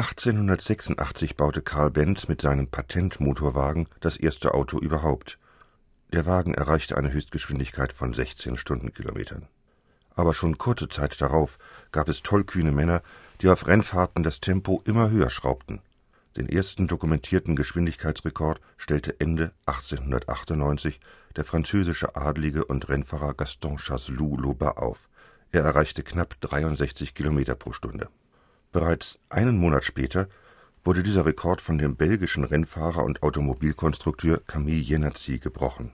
1886 baute Karl Benz mit seinem Patentmotorwagen das erste Auto überhaupt. Der Wagen erreichte eine Höchstgeschwindigkeit von 16 Stundenkilometern. Aber schon kurze Zeit darauf gab es tollkühne Männer, die auf Rennfahrten das Tempo immer höher schraubten. Den ersten dokumentierten Geschwindigkeitsrekord stellte Ende 1898 der französische Adlige und Rennfahrer Gaston Chasseloup-Laubat auf. Er erreichte knapp 63 Kilometer pro Stunde. Bereits einen Monat später wurde dieser Rekord von dem belgischen Rennfahrer und Automobilkonstrukteur Camille Jenatzy gebrochen.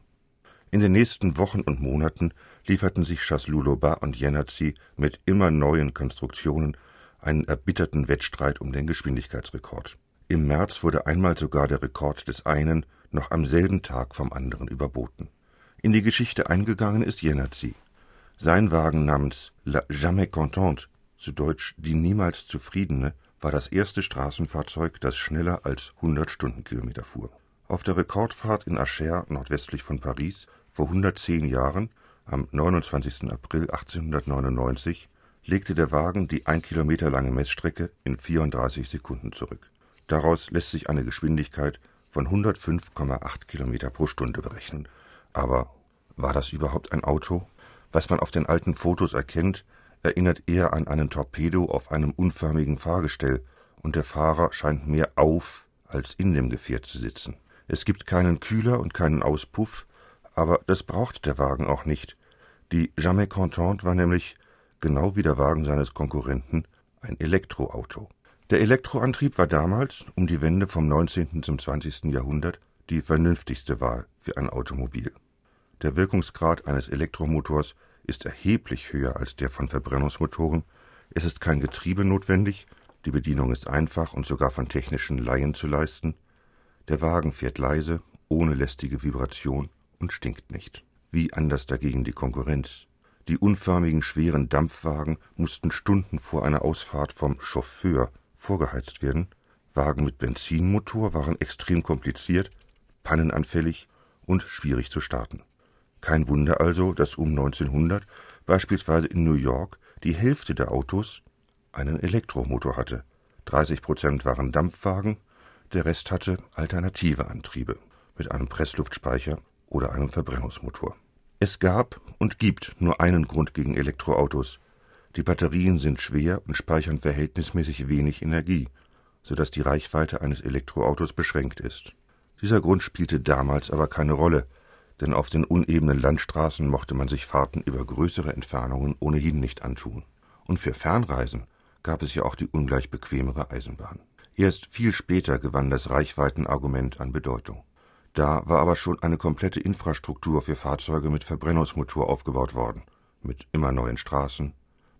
In den nächsten Wochen und Monaten lieferten sich Chasseloup-Laubat und Jenatzy mit immer neuen Konstruktionen einen erbitterten Wettstreit um den Geschwindigkeitsrekord. Im März wurde einmal sogar der Rekord des einen noch am selben Tag vom anderen überboten. In die Geschichte eingegangen ist Jenatzy. Sein Wagen namens La Jamais Contente, zu Deutsch die niemals Zufriedene, war das erste Straßenfahrzeug, das schneller als 100 Stundenkilometer fuhr. Auf der Rekordfahrt in Acher nordwestlich von Paris vor 110 Jahren, am 29. April 1899, legte der Wagen die ein Kilometer lange Messstrecke in 34 Sekunden zurück. Daraus lässt sich eine Geschwindigkeit von 105,8 Kilometer pro Stunde berechnen. Aber war das überhaupt ein Auto? Was man auf den alten Fotos erkennt, erinnert eher an einen Torpedo auf einem unförmigen Fahrgestell, und der Fahrer scheint mehr auf als in dem Gefährt zu sitzen. Es gibt keinen Kühler und keinen Auspuff, aber das braucht der Wagen auch nicht. Die Jamais Contente war nämlich, genau wie der Wagen seines Konkurrenten, ein Elektroauto. Der Elektroantrieb war damals, um die Wende vom 19. zum 20. Jahrhundert, die vernünftigste Wahl für ein Automobil. Der Wirkungsgrad eines Elektromotors ist erheblich höher als der von Verbrennungsmotoren, es ist kein Getriebe notwendig, die Bedienung ist einfach und sogar von technischen Laien zu leisten, der Wagen fährt leise, ohne lästige Vibration und stinkt nicht. Wie anders dagegen die Konkurrenz. Die unförmigen schweren Dampfwagen mussten Stunden vor einer Ausfahrt vom Chauffeur vorgeheizt werden, Wagen mit Benzinmotor waren extrem kompliziert, pannenanfällig und schwierig zu starten. Kein Wunder also, dass um 1900 beispielsweise in New York die Hälfte der Autos einen Elektromotor hatte. 30 Prozent waren Dampfwagen, der Rest hatte alternative Antriebe mit einem Pressluftspeicher oder einem Verbrennungsmotor. Es gab und gibt nur einen Grund gegen Elektroautos, die Batterien sind schwer und speichern verhältnismäßig wenig Energie, so dass die Reichweite eines Elektroautos beschränkt ist. Dieser Grund spielte damals aber keine Rolle, denn auf den unebenen Landstraßen mochte man sich Fahrten über größere Entfernungen ohnehin nicht antun. Und für Fernreisen gab es ja auch die ungleich bequemere Eisenbahn. Erst viel später gewann das Reichweitenargument an Bedeutung. Da war aber schon eine komplette Infrastruktur für Fahrzeuge mit Verbrennungsmotor aufgebaut worden, mit immer neuen Straßen,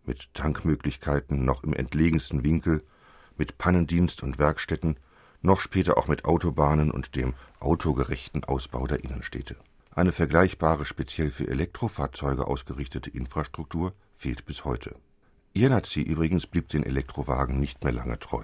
mit Tankmöglichkeiten noch im entlegensten Winkel, mit Pannendienst und Werkstätten, noch später auch mit Autobahnen und dem autogerechten Ausbau der Innenstädte. Eine vergleichbare, speziell für Elektrofahrzeuge ausgerichtete Infrastruktur fehlt bis heute. Jenatzy übrigens blieb den Elektrowagen nicht mehr lange treu.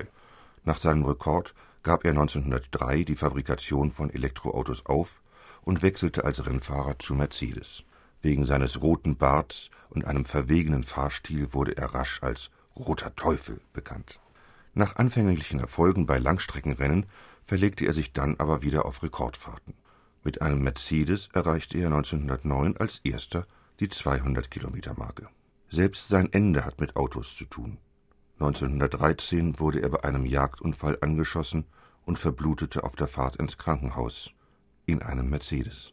Nach seinem Rekord gab er 1903 die Fabrikation von Elektroautos auf und wechselte als Rennfahrer zu Mercedes. Wegen seines roten Barts und einem verwegenen Fahrstil wurde er rasch als Roter Teufel bekannt. Nach anfänglichen Erfolgen bei Langstreckenrennen verlegte er sich dann aber wieder auf Rekordfahrten. Mit einem Mercedes erreichte er 1909 als erster die 200-Kilometer-Marke. Selbst sein Ende hat mit Autos zu tun. 1913 wurde er bei einem Jagdunfall angeschossen und verblutete auf der Fahrt ins Krankenhaus in einem Mercedes